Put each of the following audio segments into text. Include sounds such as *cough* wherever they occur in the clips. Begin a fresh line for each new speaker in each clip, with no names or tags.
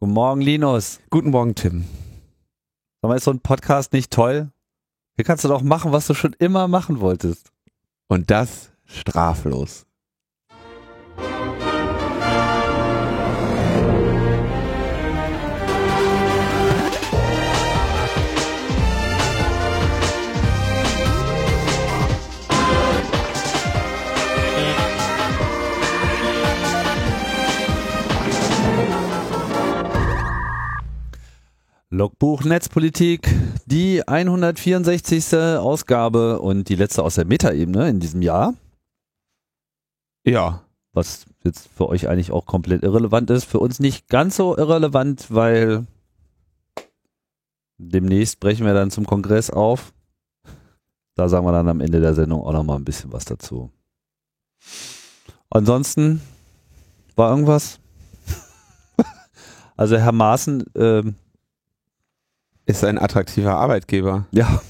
Guten Morgen, Linus.
Guten Morgen, Tim.
Sag mal, ist so ein Podcast nicht toll? Hier kannst du doch machen, was du schon immer machen wolltest.
Und das straflos.
Logbuch Netzpolitik, die 164. Ausgabe und die letzte aus der Metaebene in diesem Jahr.
Ja.
Was jetzt für euch eigentlich auch komplett irrelevant ist. Für uns nicht ganz so irrelevant, weil demnächst brechen wir dann zum Kongress auf. Da sagen wir dann am Ende der Sendung auch nochmal ein bisschen was dazu. Ansonsten war irgendwas? *laughs* also Herr Maaßen, ähm,
ist ein attraktiver Arbeitgeber.
Ja.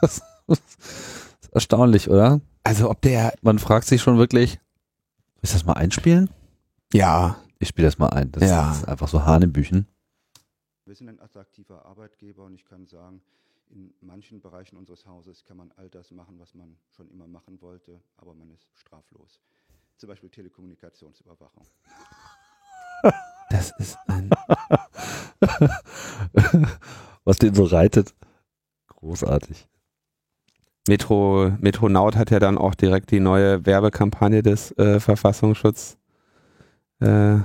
Das ist erstaunlich, oder?
Also ob der.
Man fragt sich schon wirklich, ist das mal einspielen?
Ja.
Ich spiele das mal ein. Das
Ja.
ist einfach so Hanebüchen.
Wir sind ein attraktiver Arbeitgeber und ich kann sagen, in manchen Bereichen unseres Hauses kann man all das machen, was man schon immer machen wollte, aber man ist straflos. Zum Beispiel Telekommunikationsüberwachung.
Das ist ein. *laughs* *laughs*
Was den so reitet. Großartig.
Metro, Metronaut hat ja dann auch direkt die neue Werbekampagne des äh, Verfassungsschutz äh,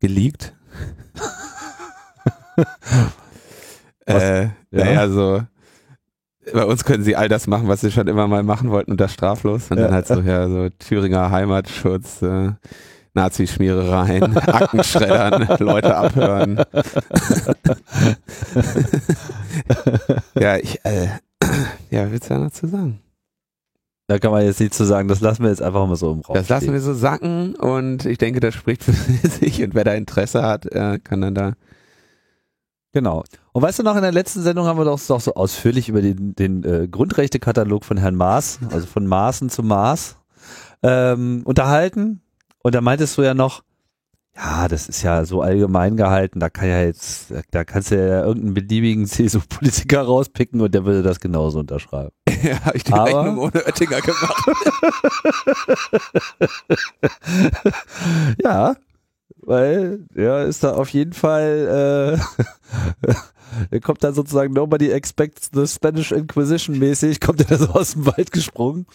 geleakt. *laughs* äh,
Ja.
Naja, so. Bei uns können sie all das machen, was sie schon immer mal machen wollten und das straflos. Und
Ja.
dann halt so, ja, so Thüringer Heimatschutz, äh, Nazi-Schmierereien, *laughs* Aktenschreddern, Leute abhören. ja, ich, äh, ja, willst du da noch zu sagen?
Da kann man jetzt nicht zu sagen, das lassen wir jetzt einfach mal so im Raum
Das lassen
stehen.
wir so sacken und ich denke, das spricht für *laughs* sich und wer da Interesse hat, äh, kann dann da.
Genau. Und weißt du noch, in der letzten Sendung haben wir doch, doch so ausführlich über den, den äh, Grundrechtekatalog von Herrn Maas, also von Maaßen zu Maas, ähm, unterhalten. Und da meintest du ja noch, ja, das ist ja so allgemein gehalten, da kann ja jetzt, da kannst du ja irgendeinen beliebigen *laughs* CSU-Politiker rauspicken und der würde das genauso unterschreiben. *laughs*
ja, habe ich die
Aber-
Rechnung ohne Oettinger gemacht. *laughs*
Ja, weil ja, ist da auf jeden Fall, äh, kommt dann sozusagen nobody expects the Spanish Inquisition mäßig, kommt er da so aus dem Wald gesprungen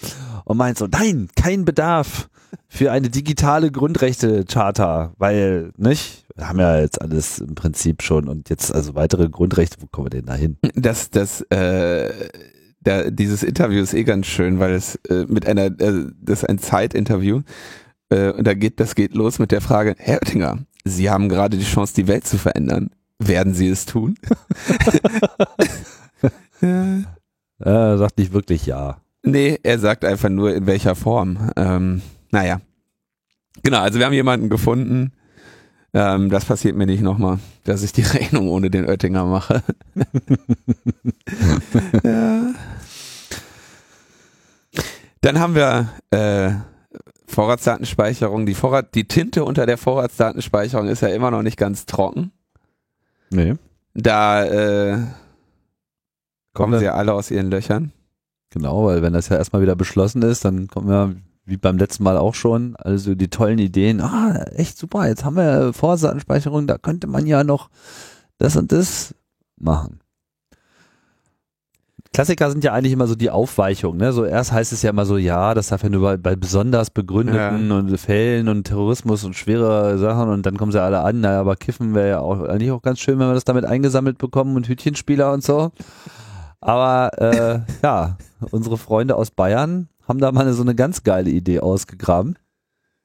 und meint so, nein, kein Bedarf für eine digitale Grundrechte-Charta, weil, nicht? Wir haben ja jetzt alles im Prinzip schon und jetzt also weitere Grundrechte, wo kommen wir denn da hin?
Das, das, äh, da, dieses Interview ist eh ganz schön, weil es äh, mit einer, äh, das ist ein Zeitinterview. Äh, und da geht, das geht los mit der Frage, Herr Oettinger, Sie haben gerade die Chance, die Welt zu verändern. Werden Sie es tun? ja. *laughs*
Er sagt nicht wirklich ja.
Nee, er sagt einfach nur in welcher Form. Ähm, naja. Genau, also wir haben jemanden gefunden. Ähm, das passiert mir nicht nochmal, dass ich die *laughs* Rechnung ohne den Oettinger mache. *laughs* ja. Dann haben wir äh, Vorratsdatenspeicherung. Die, Vorrat, die Tinte unter der Vorratsdatenspeicherung ist ja immer noch nicht ganz trocken.
Nee.
Da äh, kommen sie ja alle aus ihren Löchern.
Genau, weil wenn das ja erstmal wieder beschlossen ist, dann kommen wir, wie beim letzten Mal auch schon, also die tollen Ideen, ah, echt super, jetzt haben wir Vorratsdatenspeicherung, da könnte man ja noch das und das machen. Klassiker sind ja eigentlich immer so die Aufweichungen, ne? So erst heißt es ja immer so, ja, das darf ja nur bei, bei besonders begründeten und Fällen und Terrorismus und schwere Sachen und dann kommen sie alle an, naja, aber Kiffen wäre ja auch eigentlich auch ganz schön, wenn wir das damit eingesammelt bekommen und Hütchenspieler und so. Aber äh, *laughs* ja, unsere Freunde aus Bayern haben da mal so eine ganz geile Idee ausgegraben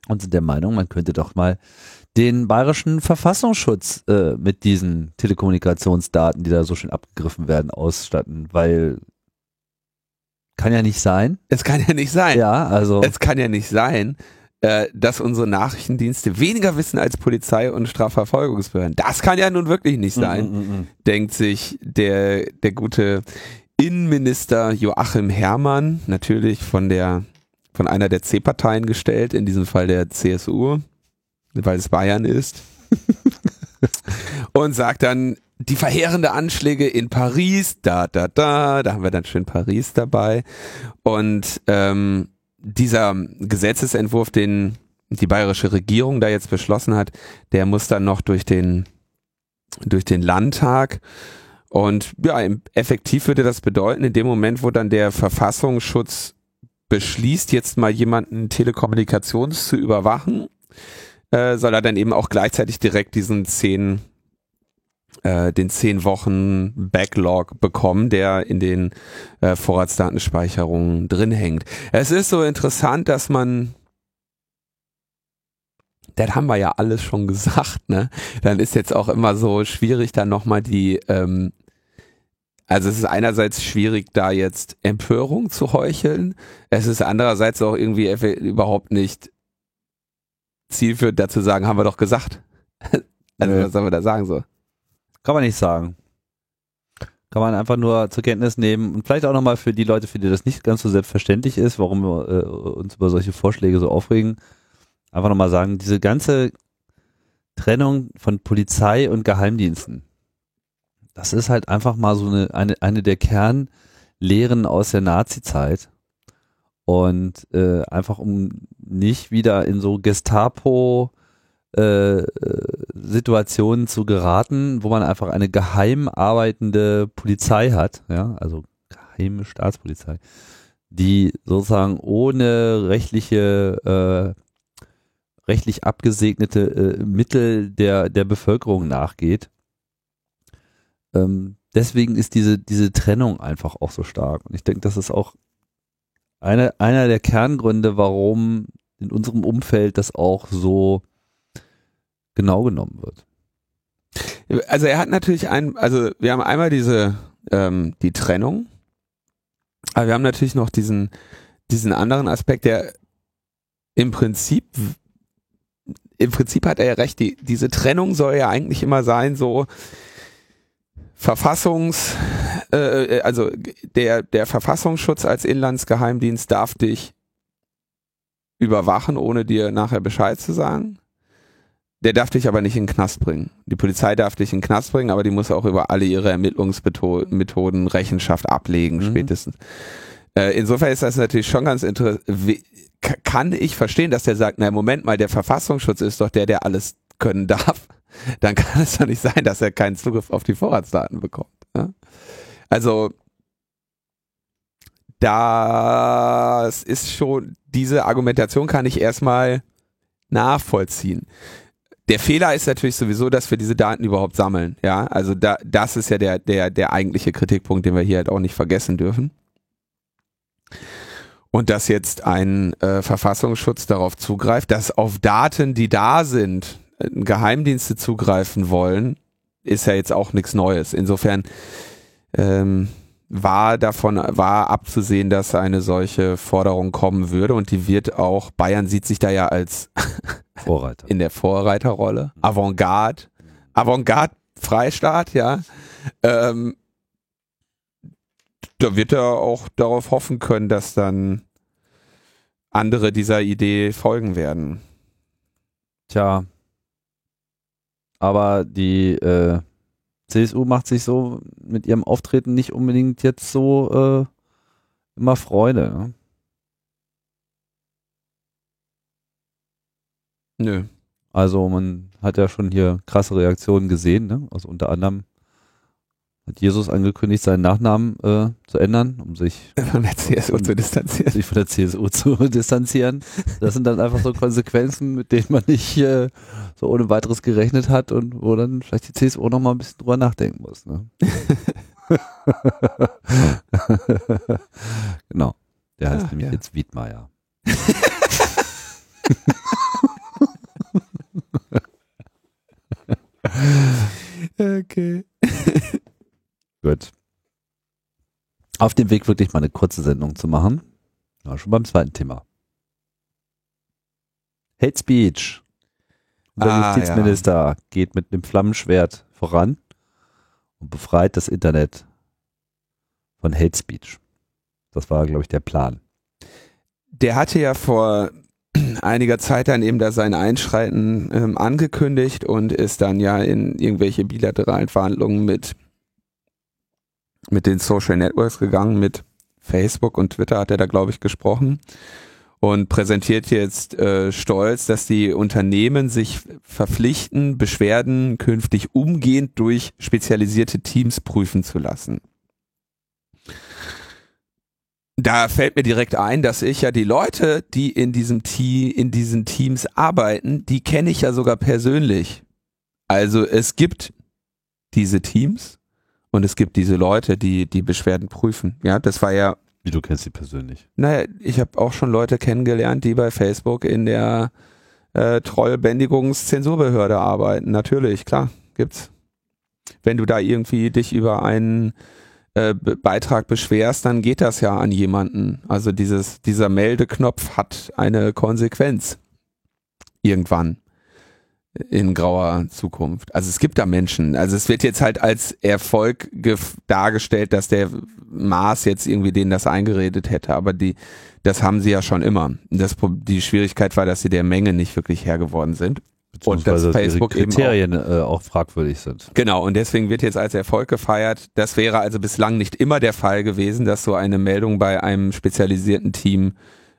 und sind der Meinung, man könnte doch mal den bayerischen Verfassungsschutz äh, mit diesen Telekommunikationsdaten, die da so schön abgegriffen werden, ausstatten, weil kann ja nicht sein.
Es kann ja nicht sein.
Ja, also
Es kann ja nicht sein, äh, dass unsere Nachrichtendienste weniger wissen als Polizei und Strafverfolgungsbehörden. Das kann ja nun wirklich nicht sein,
Mm, mm, mm.
denkt sich der, der gute Innenminister Joachim Herrmann, natürlich von der, von einer der C-Parteien gestellt, in diesem Fall der CSU, weil es Bayern ist. *laughs* und sagt dann, die verheerende Anschläge in Paris, da, da, da, da haben wir dann schön Paris dabei. Und ähm, dieser Gesetzesentwurf, den die bayerische Regierung da jetzt beschlossen hat, der muss dann noch durch den, durch den Landtag. Und ja, effektiv würde das bedeuten, in dem Moment, wo dann der Verfassungsschutz beschließt, jetzt mal jemanden Telekommunikations zu überwachen, äh, soll er dann eben auch gleichzeitig direkt diesen zehn äh, den zehn Wochen Backlog bekommen, der in den äh, Vorratsdatenspeicherungen drin hängt. Es ist so interessant, dass man das haben wir ja alles schon *laughs* gesagt, ne? Dann ist jetzt auch immer so schwierig, dann nochmal die, ähm, also es ist einerseits schwierig, da jetzt Empörung zu heucheln. Es ist andererseits auch irgendwie überhaupt nicht zielführend dazu sagen, haben wir doch gesagt. *laughs* also was soll man da sagen so?
Kann man nicht sagen. Kann man einfach nur zur Kenntnis nehmen und vielleicht auch nochmal für die Leute, für die das nicht ganz so selbstverständlich ist, warum wir äh, uns über solche Vorschläge so aufregen, einfach nochmal sagen, diese ganze Trennung von Polizei und Geheimdiensten, das ist halt einfach mal so eine, eine, eine der Kernlehren aus der Nazi-Zeit. Und äh, einfach um nicht wieder in so Gestapo äh, Situationen zu geraten, wo man einfach eine geheim arbeitende Polizei hat, ja, also geheime Staatspolizei, die sozusagen ohne rechtliche, äh, rechtlich abgesegnete äh, Mittel der, der Bevölkerung nachgeht. Ähm, deswegen ist diese, diese Trennung einfach auch so stark. Und ich denke, das ist auch eine, einer der Kerngründe, warum in unserem Umfeld das auch so genau genommen wird.
Also er hat natürlich ein, also wir haben einmal diese ähm, die Trennung, aber wir haben natürlich noch diesen diesen anderen Aspekt, der im Prinzip im Prinzip hat er ja recht, die, diese Trennung soll ja eigentlich immer sein, so Verfassungs, äh, also der, der Verfassungsschutz als Inlandsgeheimdienst darf dich überwachen, ohne dir nachher Bescheid zu sagen. Der darf dich aber nicht in den Knast bringen. Die Polizei darf dich in den Knast bringen, aber die muss auch über alle ihre Ermittlungsmethoden Rechenschaft ablegen, mhm. spätestens. Äh, insofern ist das natürlich schon ganz interessant. Kann ich verstehen, dass der sagt, na Moment mal, der Verfassungsschutz ist doch der, der alles können darf. Dann *laughs* kann es doch nicht sein, dass er keinen Zugriff auf die Vorratsdaten bekommt. Ja? Also das ist schon, diese Argumentation kann ich erstmal nachvollziehen der Fehler ist natürlich sowieso, dass wir diese Daten überhaupt sammeln. Ja, also da, das ist ja der, der, der eigentliche Kritikpunkt, den wir hier halt auch nicht vergessen dürfen. Und dass jetzt ein äh, Verfassungsschutz darauf zugreift, dass auf Daten, die da sind, Geheimdienste zugreifen wollen, ist ja jetzt auch nichts Neues. Insofern ähm, war davon, war abzusehen, dass eine solche Forderung kommen würde und die wird auch, Bayern sieht sich da ja als *laughs*
Vorreiter.
in der Vorreiterrolle. Avantgarde, Avantgarde Freistaat, ja. Ähm, da wird er auch darauf hoffen können, dass dann andere dieser Idee folgen werden.
Tja. Aber die äh, CSU macht sich so mit ihrem Auftreten nicht unbedingt jetzt so äh, immer Freude. Ne?
Nö.
Also man hat ja schon hier krasse Reaktionen gesehen, ne? Also unter anderem hat Jesus angekündigt, seinen Nachnamen äh, zu ändern, um sich *laughs*
von der CSU um, zu distanzieren.
Sich von der CSU zu *laughs* distanzieren. Das sind dann einfach so Konsequenzen, mit denen man nicht äh, so ohne weiteres gerechnet hat und wo dann vielleicht die CSU noch mal ein bisschen drüber nachdenken muss. Ne? *laughs* genau. Der heißt ja, nämlich ja. jetzt Wiedmeier.
okay.
Gut. Auf dem Weg wirklich mal eine kurze Sendung zu machen. Ja, schon beim zweiten Thema. Hate Speech. Unser ah, Justizminister ja. geht mit einem Flammenschwert voran und befreit das Internet von Hate Speech. Das war, glaube ich, der Plan.
Der hatte ja vor *clears throat* einiger Zeit dann eben da sein Einschreiten ähm, angekündigt und ist dann ja in irgendwelche bilateralen Verhandlungen mit, mit den Social Networks gegangen, mit Facebook und Twitter hat er da, glaube ich, gesprochen und präsentiert jetzt äh, stolz, dass die Unternehmen sich verpflichten, Beschwerden künftig umgehend durch spezialisierte Teams prüfen zu lassen. Da fällt mir direkt ein, dass ich ja die Leute, die in diesem Team, in diesen Teams arbeiten, die kenne ich ja sogar persönlich. Also es gibt diese Teams und es gibt diese Leute, die die Beschwerden prüfen. Ja, das war ja.
Wie du kennst sie persönlich?
Naja, ich habe auch schon Leute kennengelernt, die bei Facebook in der äh, Trollbändigungszensurbehörde arbeiten. Natürlich, klar, gibt's. Wenn du da irgendwie dich über einen äh, Beitrag beschwerst, dann geht das ja an jemanden. Also dieses, dieser Meldeknopf hat eine Konsequenz. Irgendwann in grauer Zukunft. Also es gibt da Menschen. Also es wird jetzt halt als Erfolg dargestellt, dass der Mars jetzt irgendwie denen das eingeredet hätte, aber die, das haben sie ja schon immer. Das, die Schwierigkeit war, dass sie der Menge nicht wirklich Herr geworden sind
und dass Facebook Kriterien eben auch, äh, auch, fragwürdig sind.
Genau, und deswegen wird jetzt als Erfolg gefeiert. Das wäre also bislang nicht immer der Fall gewesen, dass so eine Meldung bei einem spezialisierten Team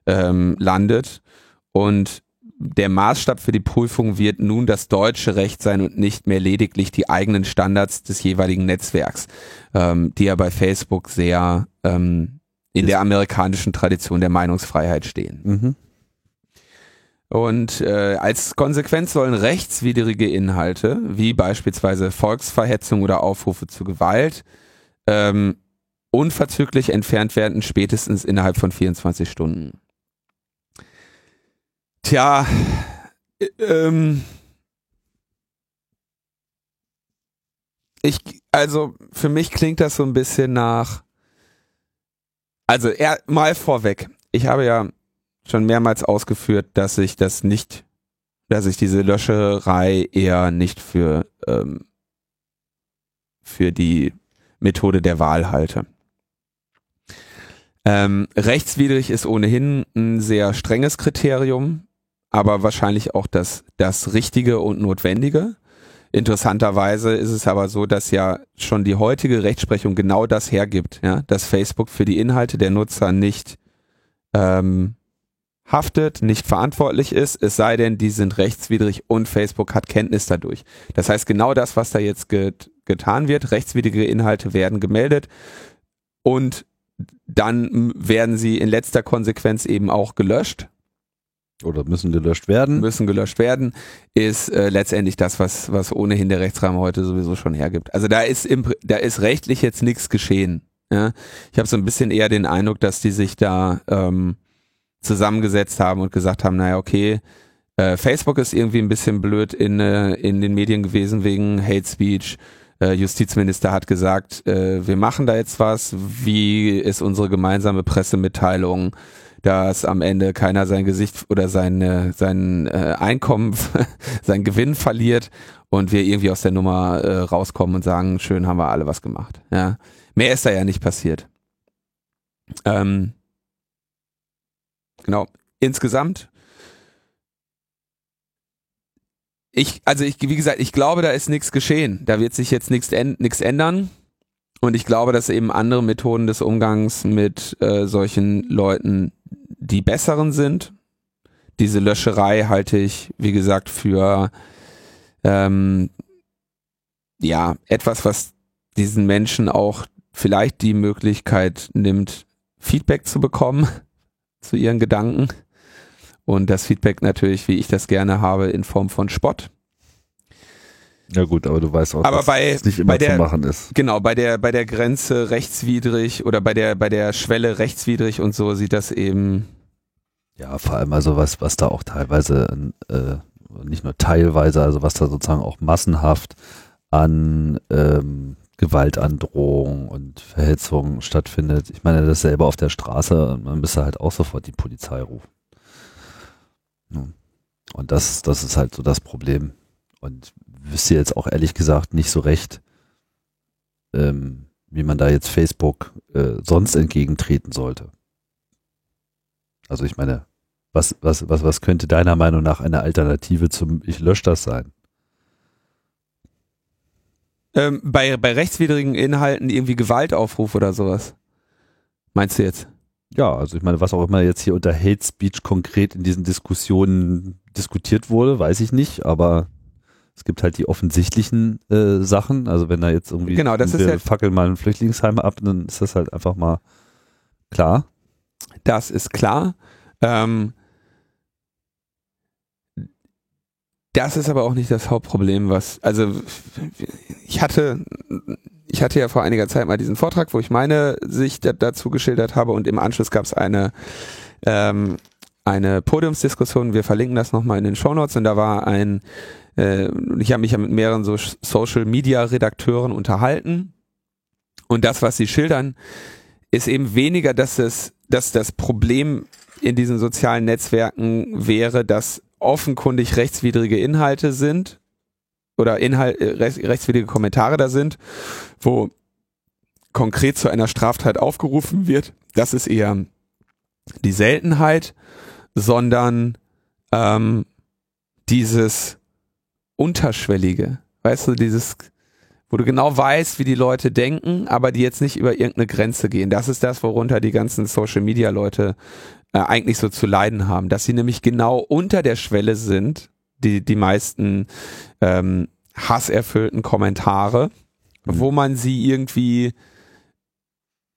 ähm, landet. Und der Maßstab für die Prüfung wird nun das deutsche Recht sein und nicht mehr lediglich die eigenen Standards des jeweiligen Netzwerks, ähm, die ja bei Facebook sehr ähm, in der amerikanischen Tradition der Meinungsfreiheit stehen. Mhm. Und äh, als Konsequenz sollen rechtswidrige Inhalte, wie beispielsweise Volksverhetzung oder Aufrufe zu Gewalt, ähm, unverzüglich entfernt werden, spätestens innerhalb von 24 Stunden. Tja, äh, ähm, ich, also für mich klingt das so ein bisschen nach, also er, mal vorweg, ich habe ja schon mehrmals ausgeführt, dass ich das nicht, dass ich diese Löscherei eher nicht für, ähm, für die Methode der Wahl halte. Ähm, rechtswidrig ist ohnehin ein sehr strenges Kriterium, aber wahrscheinlich auch das, das Richtige und Notwendige. Interessanterweise ist es aber so, dass ja schon die heutige Rechtsprechung genau das hergibt, ja, dass Facebook für die Inhalte der Nutzer nicht ähm, haftet, nicht verantwortlich ist, es sei denn, die sind rechtswidrig und Facebook hat Kenntnis dadurch. Das heißt, genau das, was da jetzt get getan wird, rechtswidrige Inhalte werden gemeldet und dann werden sie in letzter Konsequenz eben auch gelöscht.
Oder müssen gelöscht werden.
Müssen gelöscht werden, ist äh, letztendlich das, was, was ohnehin der Rechtsrahmen heute sowieso schon hergibt. Also da ist, im, da ist rechtlich jetzt nichts geschehen. Ja? Ich habe so ein bisschen eher den Eindruck, dass die sich da ähm, zusammengesetzt haben und gesagt haben, naja, okay, äh, Facebook ist irgendwie ein bisschen blöd in, äh, in den Medien gewesen wegen Hate Speech. Äh, Justizminister hat gesagt, äh, wir machen da jetzt was. Wie ist unsere gemeinsame Pressemitteilung, dass am Ende keiner sein Gesicht oder sein, sein äh, Einkommen, *laughs* sein Gewinn verliert und wir irgendwie aus der Nummer äh, rauskommen und sagen, schön haben wir alle was gemacht. Ja. Mehr ist da ja nicht passiert. Ähm, Genau. Insgesamt. Ich, also ich, wie gesagt, ich glaube, da ist nichts geschehen. Da wird sich jetzt nichts ändern. Und ich glaube, dass eben andere Methoden des Umgangs mit äh, solchen Leuten die besseren sind. Diese Löscherei halte ich, wie gesagt, für ähm, ja etwas, was diesen Menschen auch vielleicht die Möglichkeit nimmt, Feedback zu bekommen *laughs* zu ihren Gedanken. Und das Feedback natürlich, wie ich das gerne habe, in Form von Spott.
Ja gut, aber du weißt auch,
aber dass bei,
es nicht immer der, zu machen ist.
Genau, bei der bei der Grenze rechtswidrig oder bei der bei der Schwelle rechtswidrig und so sieht das eben.
Ja, vor allem also was was da auch teilweise äh, nicht nur teilweise, also was da sozusagen auch massenhaft an ähm, Gewaltandrohung und Verhetzung stattfindet. Ich meine, das selber auf der Straße, man müsste halt auch sofort die Polizei rufen. Und das, das ist halt so das Problem. Und wüsste jetzt auch ehrlich gesagt nicht so recht, ähm, wie man da jetzt Facebook äh, sonst entgegentreten sollte. Also ich meine, Was, was, was, was könnte deiner Meinung nach eine Alternative zum Ich lösche das sein?
Ähm, bei, bei rechtswidrigen Inhalten irgendwie Gewaltaufruf oder sowas. Meinst du jetzt?
Ja, also ich meine, was auch immer jetzt hier unter Hate Speech konkret in diesen Diskussionen diskutiert wurde, weiß ich nicht, aber es gibt halt die offensichtlichen äh, Sachen. Also wenn da jetzt irgendwie
genau, das
wir
ist ja,
fackeln mal ein Flüchtlingsheim ab, dann ist das halt einfach mal klar.
Das ist klar. Ähm, das ist aber auch nicht das Hauptproblem, was, also ich hatte, ich hatte ja vor einiger Zeit mal diesen Vortrag, wo ich meine Sicht dazu geschildert habe und im Anschluss gab es eine, ähm, eine Podiumsdiskussion, wir verlinken das nochmal in den Shownotes und da war ein, äh, ich habe mich ja mit mehreren so Social Media Redakteuren unterhalten und das, was sie schildern, ist eben weniger, dass es, dass das Problem in diesen sozialen Netzwerken wäre, dass offenkundig rechtswidrige Inhalte sind oder Inhalt, äh, rechtswidrige Kommentare da sind, wo konkret zu einer Straftat aufgerufen wird. Das ist eher die Seltenheit, sondern ähm, dieses unterschwellige, weißt du, dieses, wo du genau weißt, wie die Leute denken, aber die jetzt nicht über irgendeine Grenze gehen. Das ist das, worunter die ganzen Social Media Leute äh, eigentlich so zu leiden haben, dass sie nämlich genau unter der Schwelle sind, die, die meisten ähm, hasserfüllten Kommentare, mhm. wo man sie irgendwie,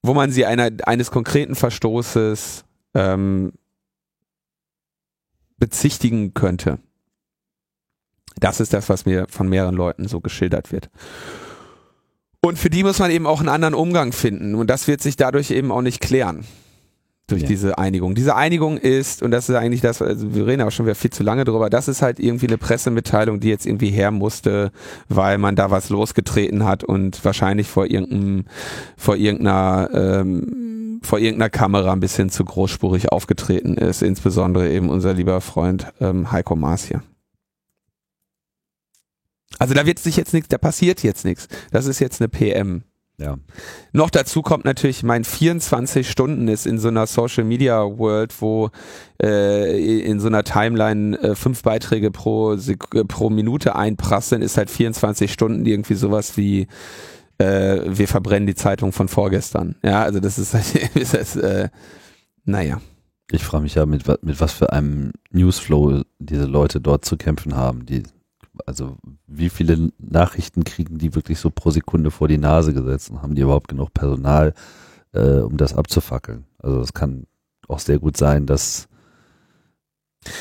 wo man sie einer, eines konkreten Verstoßes ähm, bezichtigen könnte. Das ist das, was mir von mehreren Leuten so geschildert wird. Und für die muss man eben auch einen anderen Umgang finden. Und das wird sich dadurch eben auch nicht klären durch ja. diese Einigung. Diese Einigung ist, und das ist eigentlich das, also wir reden auch schon wieder viel zu lange drüber, das ist halt irgendwie eine Pressemitteilung, die jetzt irgendwie her musste, weil man da was losgetreten hat und wahrscheinlich vor irgendeinem, vor irgendeiner, ähm, vor irgendeiner Kamera ein bisschen zu großspurig aufgetreten ist, insbesondere eben unser lieber Freund ähm, Heiko Maas hier. Also da wird sich jetzt nichts, da passiert jetzt nichts. Das ist jetzt eine PM.
Ja.
Noch dazu kommt natürlich, mein 24 Stunden ist in so einer Social Media World, wo äh, in so einer Timeline äh, fünf Beiträge pro, pro Minute einprasseln, ist halt 24 Stunden irgendwie sowas wie äh, wir verbrennen die Zeitung von vorgestern. Ja, also das ist halt, *laughs* ist das, äh, naja.
Ich frage mich ja, mit, mit was für einem Newsflow diese Leute dort zu kämpfen haben, die also wie viele Nachrichten kriegen die wirklich so pro Sekunde vor die Nase gesetzt und haben die überhaupt genug Personal, äh, um das abzufackeln? Also es kann auch sehr gut sein, dass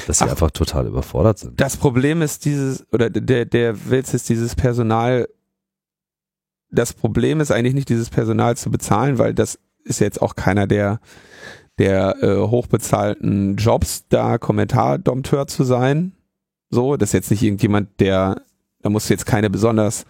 dass sie Ach, einfach total überfordert sind.
Das Problem ist dieses, oder der, der Witz ist dieses Personal, das Problem ist eigentlich nicht dieses Personal zu bezahlen, weil das ist jetzt auch keiner der, der äh, hochbezahlten Jobs, da Kommentardompteur zu sein. So, das ist jetzt nicht irgendjemand, der, da musst du jetzt keine besonders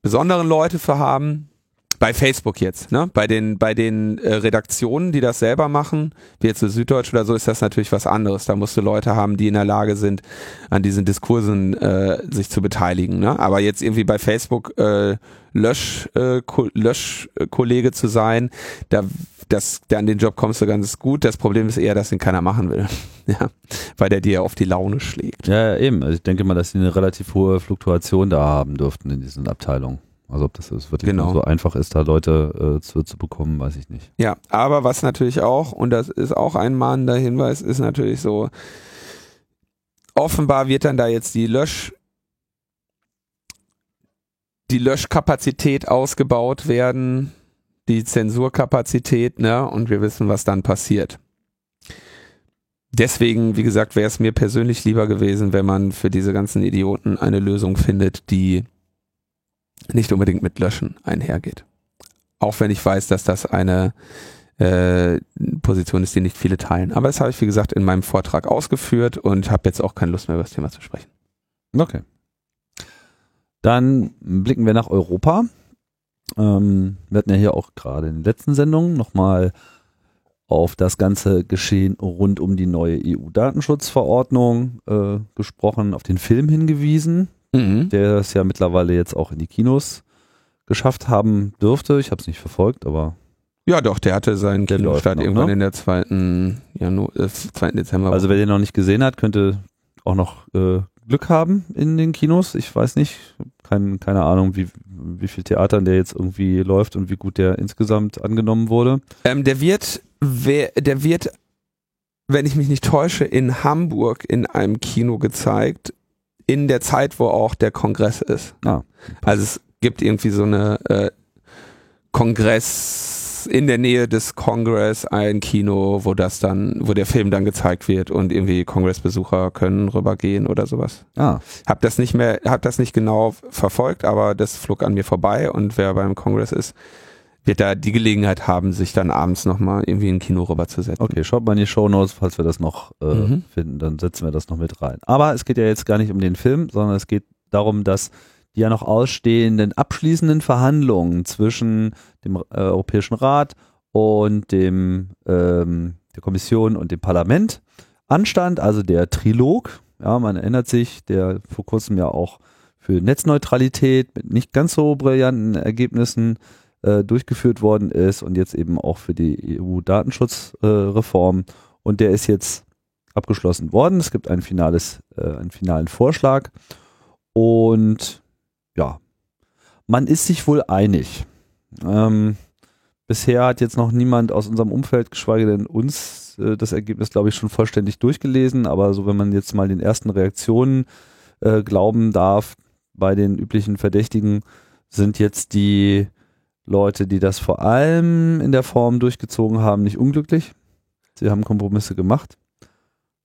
besonderen Leute für haben. Bei Facebook jetzt, ne? Bei den, bei den äh, Redaktionen, die das selber machen, wie jetzt so Süddeutsch oder so, ist das natürlich was anderes. Da musst du Leute haben, die in der Lage sind, an diesen Diskursen äh, sich zu beteiligen. Ne? Aber jetzt irgendwie bei Facebook äh, Lösch, äh, Löschkollege zu sein, da das, an den Job kommst du ganz gut. Das Problem ist eher, dass ihn keiner machen will. *laughs* ja, weil der dir auf die Laune schlägt.
Ja, eben. Also ich denke mal, dass sie eine relativ hohe Fluktuation da haben dürften in diesen Abteilungen. Also ob das wirklich genau. so einfach ist, da Leute äh, zu, zu bekommen, weiß ich nicht.
Ja, aber was natürlich auch, und das ist auch ein mahnender Hinweis, ist natürlich so, offenbar wird dann da jetzt die Lösch die Löschkapazität ausgebaut werden die Zensurkapazität, ne? Und wir wissen, was dann passiert. Deswegen, wie gesagt, wäre es mir persönlich lieber gewesen, wenn man für diese ganzen Idioten eine Lösung findet, die nicht unbedingt mit Löschen einhergeht. Auch wenn ich weiß, dass das eine äh, Position ist, die nicht viele teilen. Aber das habe ich, wie gesagt, in meinem Vortrag ausgeführt und habe jetzt auch keine Lust mehr über das Thema zu sprechen.
Okay. Dann blicken wir nach Europa. Ähm, wir hatten ja hier auch gerade in den letzten Sendungen nochmal auf das ganze Geschehen rund um die neue EU-Datenschutzverordnung äh, gesprochen, auf den Film hingewiesen, mhm. der es ja mittlerweile jetzt auch in die Kinos geschafft haben dürfte. Ich habe es nicht verfolgt, aber
Ja, doch, der hatte seinen
Der
Kinostart
noch,
irgendwann
ne?
in der zweiten, Janu äh, 2. Dezember.
Also wer den noch nicht gesehen hat, könnte auch noch äh, Glück haben in den Kinos. Ich weiß nicht, kein, keine Ahnung, wie, wie viel Theatern der jetzt irgendwie läuft und wie gut der insgesamt angenommen wurde.
ähm, der wird, wer, der wird, wenn ich mich nicht täusche, in Hamburg in einem Kino gezeigt, in der Zeit, wo auch der Kongress ist.
Ah.
Also es gibt irgendwie so eine äh, Kongress in der Nähe des Kongress ein Kino, wo das dann, wo der Film dann gezeigt wird und irgendwie Kongressbesucher können rübergehen oder sowas.
Ah,
Hab das nicht mehr, hab das nicht genau verfolgt, aber das flog an mir vorbei und wer beim Kongress ist, wird da die Gelegenheit haben, sich dann abends nochmal irgendwie in ein Kino rüberzusetzen.
okay, schaut mal in die Shownotes, falls wir das noch äh,
Mhm.
finden, dann setzen wir das noch mit rein. Aber es geht ja jetzt gar nicht um den Film, sondern es geht darum, dass die ja noch ausstehenden abschließenden Verhandlungen zwischen dem äh, Europäischen Rat und dem ähm, der Kommission und dem Parlament anstand, also der Trilog. Ja, man erinnert sich, der vor kurzem ja auch für Netzneutralität mit nicht ganz so brillanten Ergebnissen äh, durchgeführt worden ist und jetzt eben auch für die EU-Datenschutzreform. und der ist jetzt abgeschlossen worden. Es gibt ein finales, äh, einen finalen Vorschlag und ja, man ist sich wohl einig. Ähm, bisher hat jetzt noch niemand aus unserem Umfeld, geschweige denn uns, äh, das Ergebnis, glaube ich, schon vollständig durchgelesen. Aber so, wenn man jetzt mal den ersten Reaktionen äh, glauben darf, bei den üblichen Verdächtigen sind jetzt die Leute, die das vor allem in der Form durchgezogen haben, nicht unglücklich. Sie haben Kompromisse gemacht,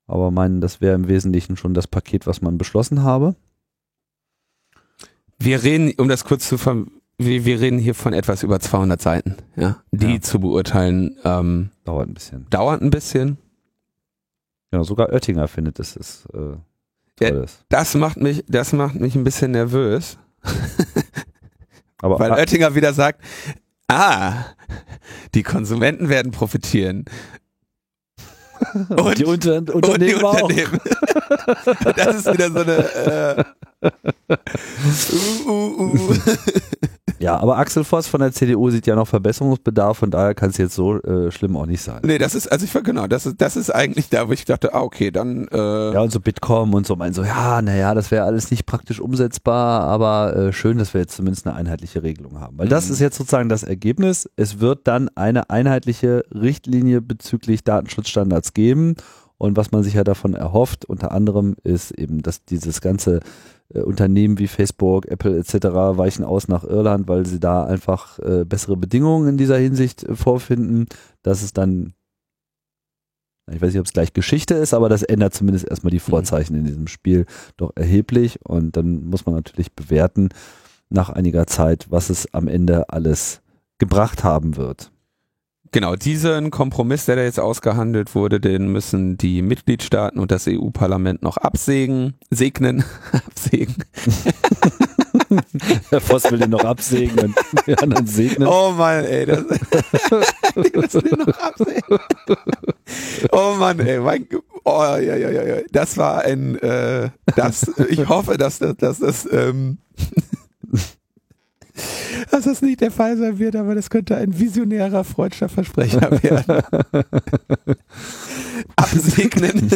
aber meinen, das wäre im Wesentlichen schon das Paket, was man beschlossen habe.
Wir reden, um das kurz zu ver wir, wir reden hier von etwas über 200 Seiten, ja, die
Ja.
zu beurteilen ähm,
Dauert ein bisschen.
dauert ein bisschen.
Ja, sogar Oettinger findet, dass es äh,
Ja,
toll ist.
Das macht mich, das macht mich ein bisschen nervös, *laughs*
Aber
weil Oettinger wieder sagt, ah, die Konsumenten werden profitieren. *laughs*
und die Unter
und die
Unternehmen auch. *laughs* *laughs*
Das ist wieder so eine äh, uh, uh, uh.
Ja, aber Axel Voss von der CDU sieht ja noch Verbesserungsbedarf, von daher kann es jetzt so äh, schlimm auch nicht sein.
Nee, das ist, also ich genau, das ist, das ist eigentlich da, wo ich dachte, ah, okay, dann äh,
Ja, und so Bitkom und so meinen so, ja, naja, das wäre alles nicht praktisch umsetzbar, aber äh, schön, dass wir jetzt zumindest eine einheitliche Regelung haben. Weil das
Mhm.
ist jetzt sozusagen das Ergebnis. Es wird dann eine einheitliche Richtlinie bezüglich Datenschutzstandards geben. Und was man sich ja davon erhofft, unter anderem, ist eben, dass dieses ganze äh, Unternehmen wie Facebook, Apple etc. weichen aus nach Irland, weil sie da einfach äh, bessere Bedingungen in dieser Hinsicht äh, vorfinden, dass es dann ich weiß nicht, ob es gleich Geschichte ist, aber das ändert zumindest erstmal die Vorzeichen in diesem Spiel doch erheblich. Und dann muss man natürlich bewerten nach einiger Zeit, was es am Ende alles gebracht haben wird.
Genau, diesen Kompromiss, der da jetzt ausgehandelt wurde, den müssen die Mitgliedstaaten und das EU-Parlament noch absägen, segnen, *laughs* absägen. *laughs*
Herr Voss will den noch absägen und die anderen segnen.
Oh Mann, ey, das, *laughs* die müssen den noch absägen. Oh Mann, ey, mein, oh, ja, ja, ja, ja, das war ein, äh, das, ich hoffe, dass das, dass das, ähm, *laughs* dass das nicht der Fall sein wird, aber das könnte ein visionärer freudscher Versprecher *laughs* werden. *laughs* Absegnen.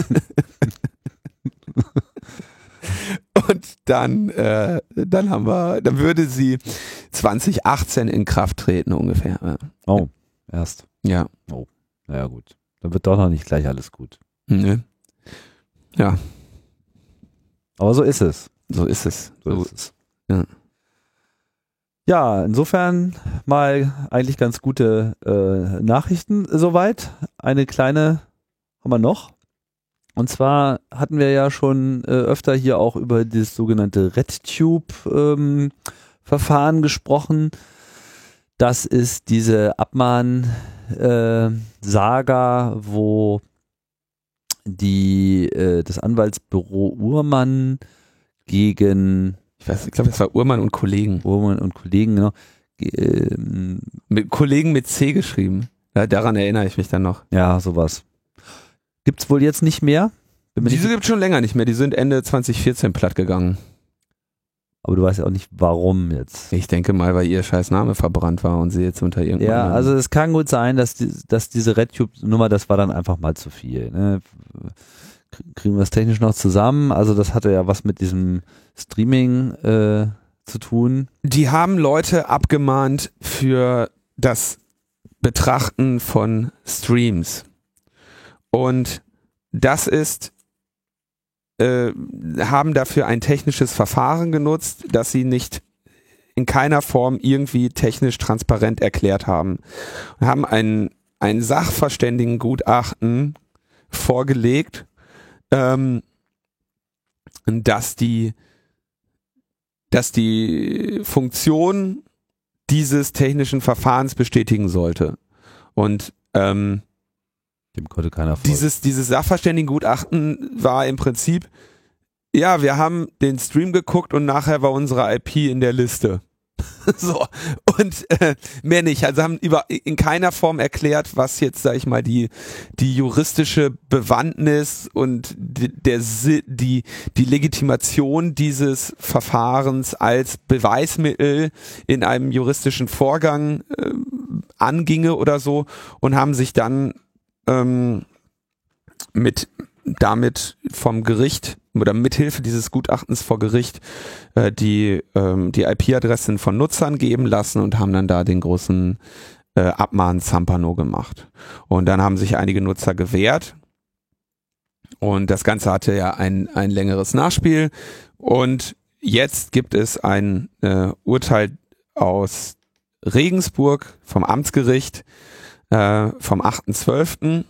Und dann, äh, dann haben wir, dann würde sie 2018 in Kraft treten ungefähr.
Oh, erst.
Ja.
Naja, gut. Dann wird doch noch nicht gleich alles gut.
Ne? Ja,
Aber so ist es.
so ist es.
So
So,
ist es.
ja.
Ja, insofern mal eigentlich ganz gute äh, Nachrichten soweit. Eine kleine haben wir noch. Und zwar hatten wir ja schon äh, öfter hier auch über das sogenannte RedTube-Verfahren ähm, gesprochen. Das ist diese Abmahn-Saga, wo die äh, das Anwaltsbüro Uhrmann gegen
weiß, ich glaube, das war Urmann und Kollegen.
Uhrmann und Kollegen, genau, ge- ähm,
Mit Kollegen mit C geschrieben. Ja, daran erinnere ich mich dann noch.
ja, sowas. Gibt's wohl jetzt nicht mehr?
Diese gibt schon länger nicht mehr. Die sind Ende 2014 platt gegangen.
Aber du weißt ja auch nicht, warum jetzt.
Ich denke mal, weil ihr scheiß Name verbrannt war und sie jetzt unter irgendeinem.
Ja, also es kann gut sein, dass, die, dass diese RedTube-Nummer, das war dann einfach mal zu viel. Ne? Kriegen wir es technisch noch zusammen? Also das hatte ja was mit diesem Streaming äh, zu tun.
Die haben Leute abgemahnt für das Betrachten von Streams. Und das ist äh, haben dafür ein technisches Verfahren genutzt, das sie nicht in keiner Form irgendwie technisch transparent erklärt haben. Und haben ein, ein Sachverständigengutachten vorgelegt, ähm, dass die, dass die Funktion dieses technischen Verfahrens bestätigen sollte. Und ähm,
dem konnte keiner
folgen. Dieses, dieses Sachverständigengutachten war im Prinzip, ja, wir haben den Stream geguckt und nachher war unsere IP in der Liste. *laughs* so und äh, mehr nicht. Also haben über in keiner Form erklärt, was jetzt sag ich mal die die juristische Bewandtnis und die, der die die Legitimation dieses Verfahrens als Beweismittel in einem juristischen Vorgang äh, anginge oder so und haben sich dann ähm, mit damit vom Gericht oder mithilfe dieses Gutachtens vor Gericht äh, die ähm, die IP-Adressen von Nutzern geben lassen und haben dann da den großen äh, Abmahn Zampano gemacht. Und dann haben sich einige Nutzer gewehrt und das Ganze hatte ja ein ein längeres Nachspiel und jetzt gibt es ein äh, Urteil aus Regensburg vom Amtsgericht, äh, vom 8.12.,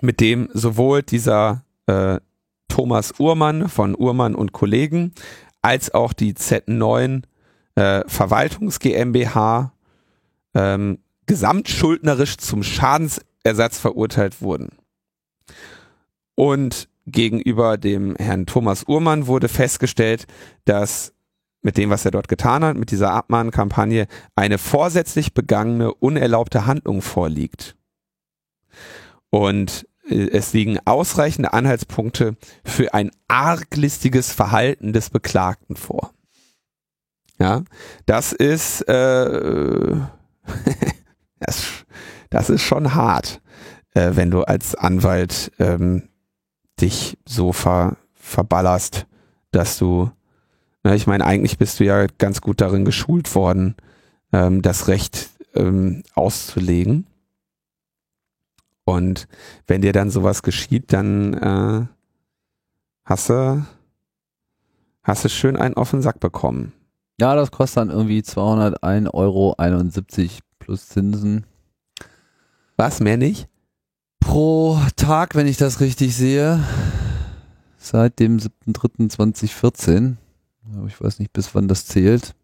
mit dem sowohl dieser äh, Thomas Uhrmann von Uhrmann und Kollegen als auch die Z9 äh, Verwaltungs GmbH ähm, gesamtschuldnerisch zum Schadensersatz verurteilt wurden. Und gegenüber dem Herrn Thomas Uhrmann wurde festgestellt, dass mit dem, was er dort getan hat, mit dieser Abmahnkampagne, eine vorsätzlich begangene, unerlaubte Handlung vorliegt. Und es liegen ausreichende Anhaltspunkte für ein arglistiges Verhalten des Beklagten vor. Ja, das ist, äh, *laughs* das, das ist schon hart, äh, wenn du als Anwalt ähm, dich so ver, verballerst, dass du Ne, ich meine, eigentlich bist du ja ganz gut darin geschult worden, ähm, das Recht ähm, auszulegen. Und wenn dir dann sowas geschieht, dann äh, hast du hast du schön einen den Sack bekommen.
Ja, das kostet dann irgendwie 201,71 Euro plus Zinsen.
Was, mehr nicht?
Pro Tag, wenn ich das richtig sehe. Seit dem 7.3.2014. Ich weiß nicht, bis wann das zählt.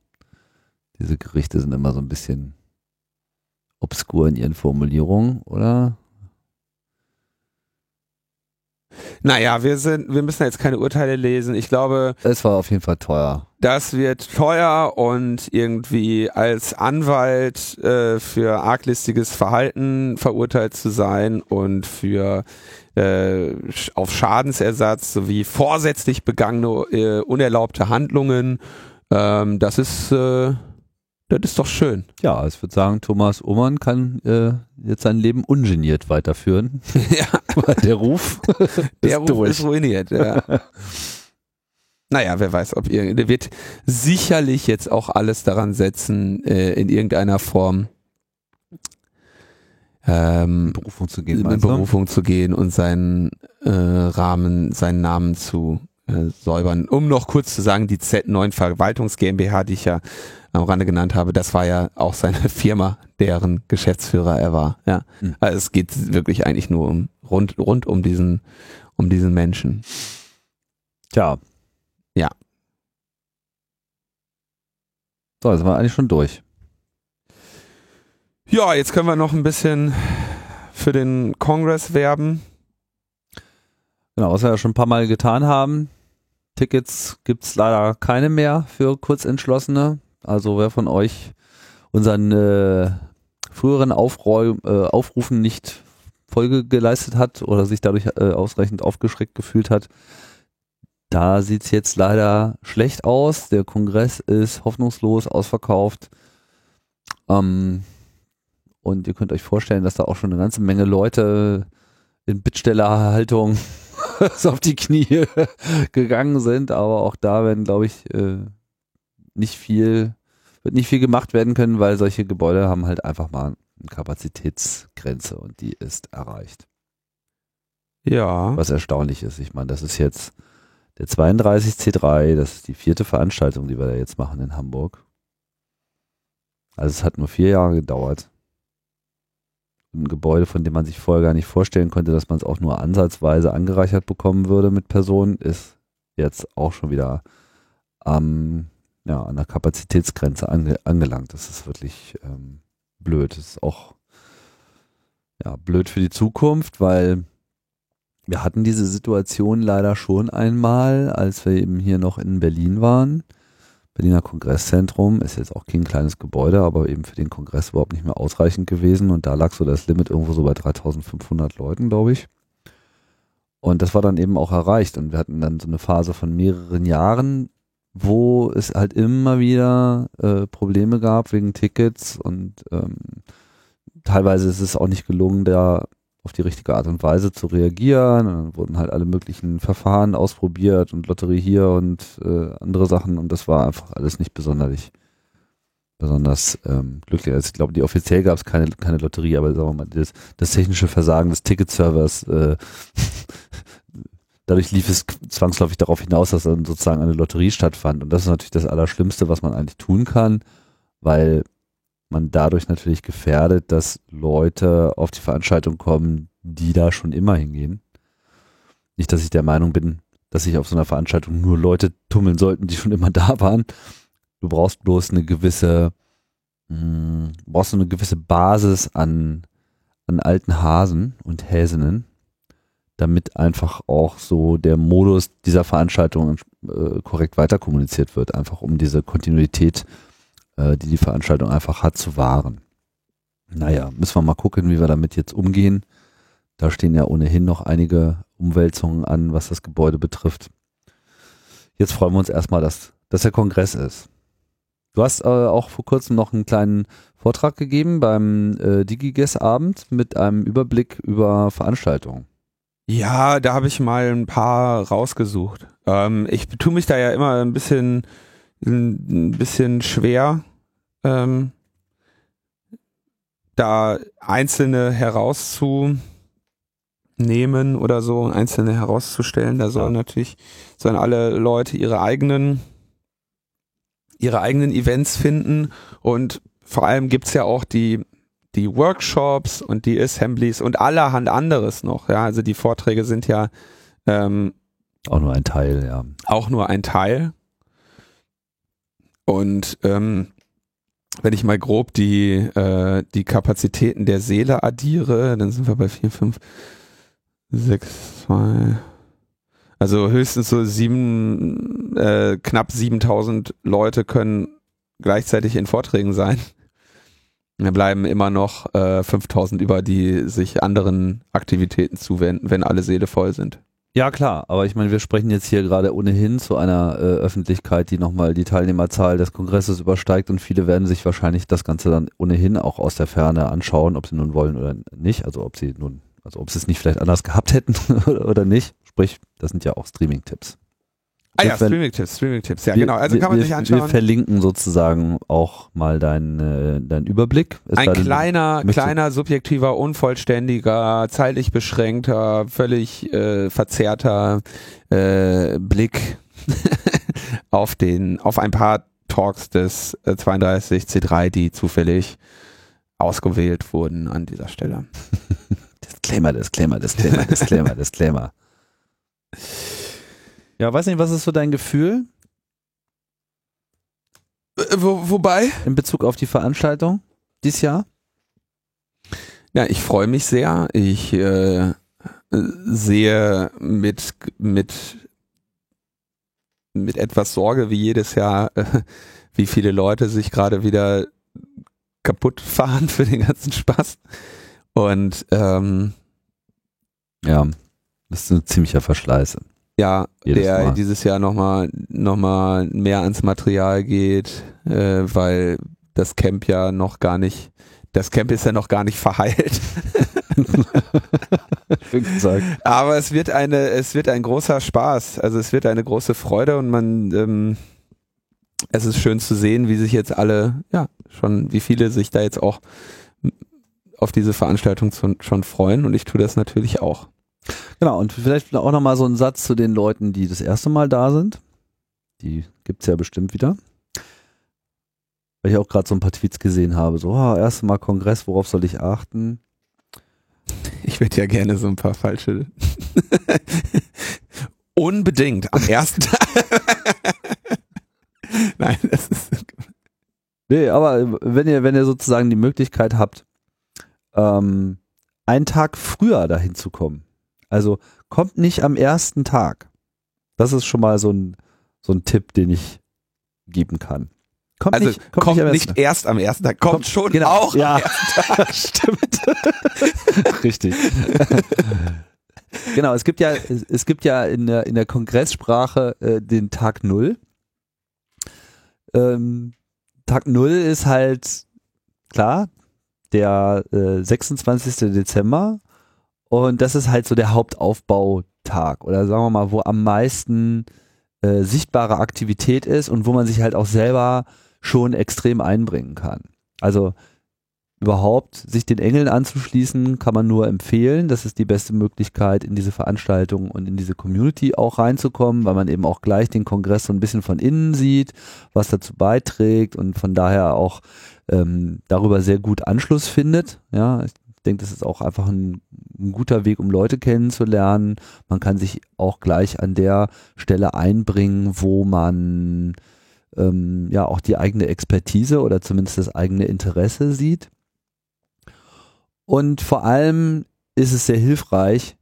Diese Gerichte sind immer so ein bisschen obskur in ihren Formulierungen, oder?
Naja, wir sind, wir müssen jetzt keine Urteile lesen. Ich glaube.
Es war auf jeden Fall teuer.
Das wird teuer und irgendwie als Anwalt äh, für arglistiges Verhalten verurteilt zu sein und für äh, auf Schadensersatz sowie vorsätzlich begangene äh, unerlaubte Handlungen. Ähm, das ist äh, das ist doch schön.
Ja, ich würde sagen, Thomas Ullmann kann äh, jetzt sein Leben ungeniert weiterführen. *laughs* ja. *laughs* Der Ruf, *laughs*
der Ruf durch. ist ruiniert. Ja. naja, wer weiß, ob ihr, der wird sicherlich jetzt auch alles daran setzen, äh, in irgendeiner Form ähm,
Berufung zu gehen,
in Berufung zu gehen und seinen äh, Rahmen, seinen Namen zu äh, säubern. Um noch kurz zu sagen, die Z9 Verwaltungs GmbH, die ich ja am Rande genannt habe, das war ja auch seine *laughs* Firma, deren Geschäftsführer er war. Ja, mhm. also es geht wirklich eigentlich nur um rund rund um diesen um diesen Menschen.
Tja.
Ja.
So, jetzt sind wir eigentlich schon durch.
Ja, jetzt können wir noch ein bisschen für den Kongress werben.
Genau, was wir ja schon ein paar Mal getan haben. Tickets gibt es leider keine mehr für Kurzentschlossene. Also wer von euch unseren äh, früheren Aufräum, äh, Aufrufen nicht Folge geleistet hat oder sich dadurch äh, ausreichend aufgeschreckt gefühlt hat, da sieht es jetzt leider schlecht aus. Der Kongress ist hoffnungslos ausverkauft. Ähm, und ihr könnt euch vorstellen, dass da auch schon eine ganze Menge Leute in Bittstellerhaltung *laughs* auf die Knie *laughs* gegangen sind. Aber auch da werden, glaube ich, äh, nicht viel, wird nicht viel gemacht werden können, weil solche Gebäude haben halt einfach mal eine Kapazitätsgrenze und die ist erreicht.
Ja.
Was erstaunlich ist. Ich meine, das ist jetzt der 32C3, das ist die vierte Veranstaltung, die wir da jetzt machen in Hamburg. Also es hat nur vier Jahre gedauert. Ein Gebäude, von dem man sich vorher gar nicht vorstellen konnte, dass man es auch nur ansatzweise angereichert bekommen würde mit Personen, ist jetzt auch schon wieder am, ja, an der Kapazitätsgrenze ange angelangt. Das ist wirklich ähm, blöd. Das ist auch ja, blöd für die Zukunft, weil wir hatten diese Situation leider schon einmal, als wir eben hier noch in Berlin waren. Berliner Kongresszentrum ist jetzt auch kein kleines Gebäude, aber eben für den Kongress überhaupt nicht mehr ausreichend gewesen. Und da lag so das Limit irgendwo so bei 3500 Leuten, glaube ich. Und das war dann eben auch erreicht. Und wir hatten dann so eine Phase von mehreren Jahren, wo es halt immer wieder äh, Probleme gab wegen Tickets und ähm, teilweise ist es auch nicht gelungen, da auf die richtige Art und Weise zu reagieren. Und dann wurden halt alle möglichen Verfahren ausprobiert und Lotterie hier und äh, andere Sachen und das war einfach alles nicht besonders besonders ähm, glücklich. Also ich glaube, die offiziell gab es keine, keine Lotterie, aber sagen wir mal, das, das technische Versagen des Ticketservers, äh, *laughs* dadurch lief es zwangsläufig darauf hinaus, dass dann sozusagen eine Lotterie stattfand. Und das ist natürlich das Allerschlimmste, was man eigentlich tun kann, weil man dadurch natürlich gefährdet, dass Leute auf die Veranstaltung kommen, die da schon immer hingehen. Nicht, dass ich der Meinung bin, dass sich auf so einer Veranstaltung nur Leute tummeln sollten, die schon immer da waren. Du brauchst bloß eine gewisse, mh, hm, brauchst eine gewisse Basis an, an alten Hasen und Häsinnen, damit einfach auch so der Modus dieser Veranstaltung äh, korrekt weiterkommuniziert wird, einfach um diese Kontinuität äh, die die Veranstaltung einfach hat, zu wahren. Naja, müssen wir mal gucken, wie wir damit jetzt umgehen. Da stehen ja ohnehin noch einige Umwälzungen an, was das Gebäude betrifft. Jetzt freuen wir uns erstmal, dass, dass der Kongress ist. Du hast äh, auch vor kurzem noch einen kleinen Vortrag gegeben beim äh, DigiGuess-Abend mit einem Überblick über Veranstaltungen.
Ja, da habe ich mal ein paar rausgesucht. Ähm, ich tue mich da ja immer ein bisschen ein bisschen schwer, ähm, da einzelne herauszunehmen oder so, einzelne herauszustellen. Da sollen ja. natürlich, sollen alle Leute ihre eigenen, ihre eigenen Events finden und vor allem gibt's ja auch die, die Workshops und die Assemblies und allerhand anderes noch. Ja, also die Vorträge sind ja ähm,
auch nur ein Teil, ja.
Auch nur ein Teil. Und ähm, wenn ich mal grob die, äh, die Kapazitäten der Seele addiere, dann sind wir bei 4, 5, 6, 2, also höchstens so sieben, äh, knapp 7000 Leute können gleichzeitig in Vorträgen sein. Da bleiben immer noch äh, 5000 über, die sich anderen Aktivitäten zuwenden, wenn alle Seele voll sind.
Ja, klar, aber ich meine, wir sprechen jetzt hier gerade ohnehin zu einer äh, Öffentlichkeit, die nochmal die Teilnehmerzahl des Kongresses übersteigt und viele werden sich wahrscheinlich das Ganze dann ohnehin auch aus der Ferne anschauen, ob sie nun wollen oder nicht, also ob sie nun, also ob sie es nicht vielleicht anders gehabt hätten *laughs* oder nicht. Sprich, das sind ja auch Streaming-Tipps.
Ah ja, Streaming-Tipps, Streaming-Tipps, ja wir, genau. Also kann man
wir,
sich anschauen.
Wir verlinken sozusagen auch mal deinen äh, dein Überblick.
Es Ein kleiner, kleiner, subjektiver, unvollständiger, zeitlich beschränkter, völlig äh, verzerrter äh, Blick *laughs* auf den, auf ein paar Talks des äh, 32 C3, die zufällig ausgewählt wurden an dieser Stelle. *laughs*
Disclaimer, Disclaimer, Disclaimer, Disclaimer, Disclaimer. *laughs* Ja, weiß nicht, was ist so dein Gefühl?
Äh, wo, wobei?
In Bezug auf die Veranstaltung dieses Jahr?
Ja, ich freue mich sehr. Ich äh, sehe mit, mit, mit etwas Sorge wie jedes Jahr, äh, *laughs* wie viele Leute sich gerade wieder kaputt *laughs* fahren für den ganzen Spaß. Und ähm,
ja, das ist ein ziemlicher Verschleiß.
Ja,
Jedes
der
Mal.
dieses Jahr nochmal noch mal mehr ans Material geht, äh, weil das Camp ja noch gar nicht, das Camp ist ja noch gar nicht verheilt. *laughs* Aber es wird eine, es wird ein großer Spaß. Also es wird eine große Freude und man, ähm, es ist schön zu sehen, wie sich jetzt alle, ja, schon, wie viele sich da jetzt auch auf diese Veranstaltung schon freuen und ich tue das natürlich auch.
Genau, und vielleicht auch nochmal so ein Satz zu den Leuten, die das erste Mal da sind. Die gibt's ja bestimmt wieder. Weil ich auch gerade so ein paar Tweets gesehen habe, so, oh, erste Mal Kongress, worauf soll ich achten?
Ich würde ja gerne so ein paar falsche. *laughs* Unbedingt am ersten Tag. *laughs* Nein, das ist.
Nee, aber wenn ihr, wenn ihr sozusagen die Möglichkeit habt, ähm, einen Tag früher dahin zu kommen. Also kommt nicht am ersten Tag. Das ist schon mal so ein, so ein Tipp, den ich geben kann. Kommt
Also
nicht,
kommt,
am ersten
nicht
Tag.
erst am ersten Tag, kommt,
Kommt-
schon
genau,
auch.
ja.
am ersten Tag. *laughs*
Stimmt. *laughs* Richtig. genau, es gibt ja, es gibt ja in der, in der Kongresssprache äh, den Tag Null. Ähm, Tag Null ist halt, klar, der äh, 26. Dezember und das ist halt so der Hauptaufbautag oder sagen wir mal, wo am meisten äh, sichtbare Aktivität ist und wo man sich halt auch selber schon extrem einbringen kann. Also überhaupt sich den Engeln anzuschließen, kann man nur empfehlen. Das ist die beste Möglichkeit, in diese Veranstaltung und in diese Community auch reinzukommen, weil man eben auch gleich den Kongress so ein bisschen von innen sieht, was dazu beiträgt und von daher auch ähm, darüber sehr gut Anschluss findet. Ja, ich denke, das ist auch einfach ein, ein guter Weg, um Leute kennenzulernen. Man kann sich auch gleich an der Stelle einbringen, wo man ähm, ja auch die eigene Expertise oder zumindest das eigene Interesse sieht. Und vor allem ist es sehr hilfreich,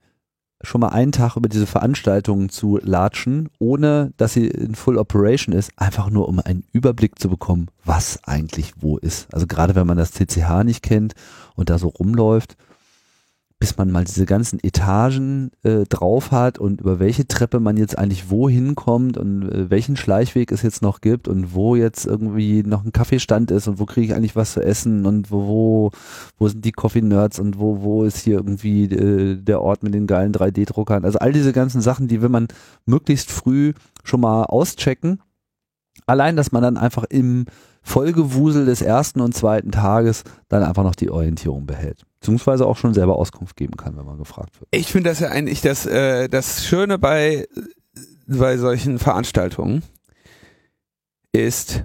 schon mal einen Tag über diese Veranstaltungen zu latschen, ohne dass sie in Full Operation ist, einfach nur um einen Überblick zu bekommen, was eigentlich wo ist. Also gerade wenn man das CCH nicht kennt und da so rumläuft, bis man mal diese ganzen Etagen äh, drauf hat und über welche Treppe man jetzt eigentlich wohin kommt und äh, welchen Schleichweg es jetzt noch gibt und wo jetzt irgendwie noch ein Kaffeestand ist und wo kriege ich eigentlich was zu essen und wo, wo, wo sind die Coffee Nerds und wo, wo ist hier irgendwie äh, der Ort mit den geilen 3D-Druckern. Also all diese ganzen Sachen, die will man möglichst früh schon mal auschecken. Allein, dass man dann einfach im Vollgewusel des ersten und zweiten Tages dann einfach noch die Orientierung behält. Beziehungsweise auch schon selber Auskunft geben kann, wenn man gefragt wird.
Ich finde das ja eigentlich das, äh, das Schöne bei, bei solchen Veranstaltungen ist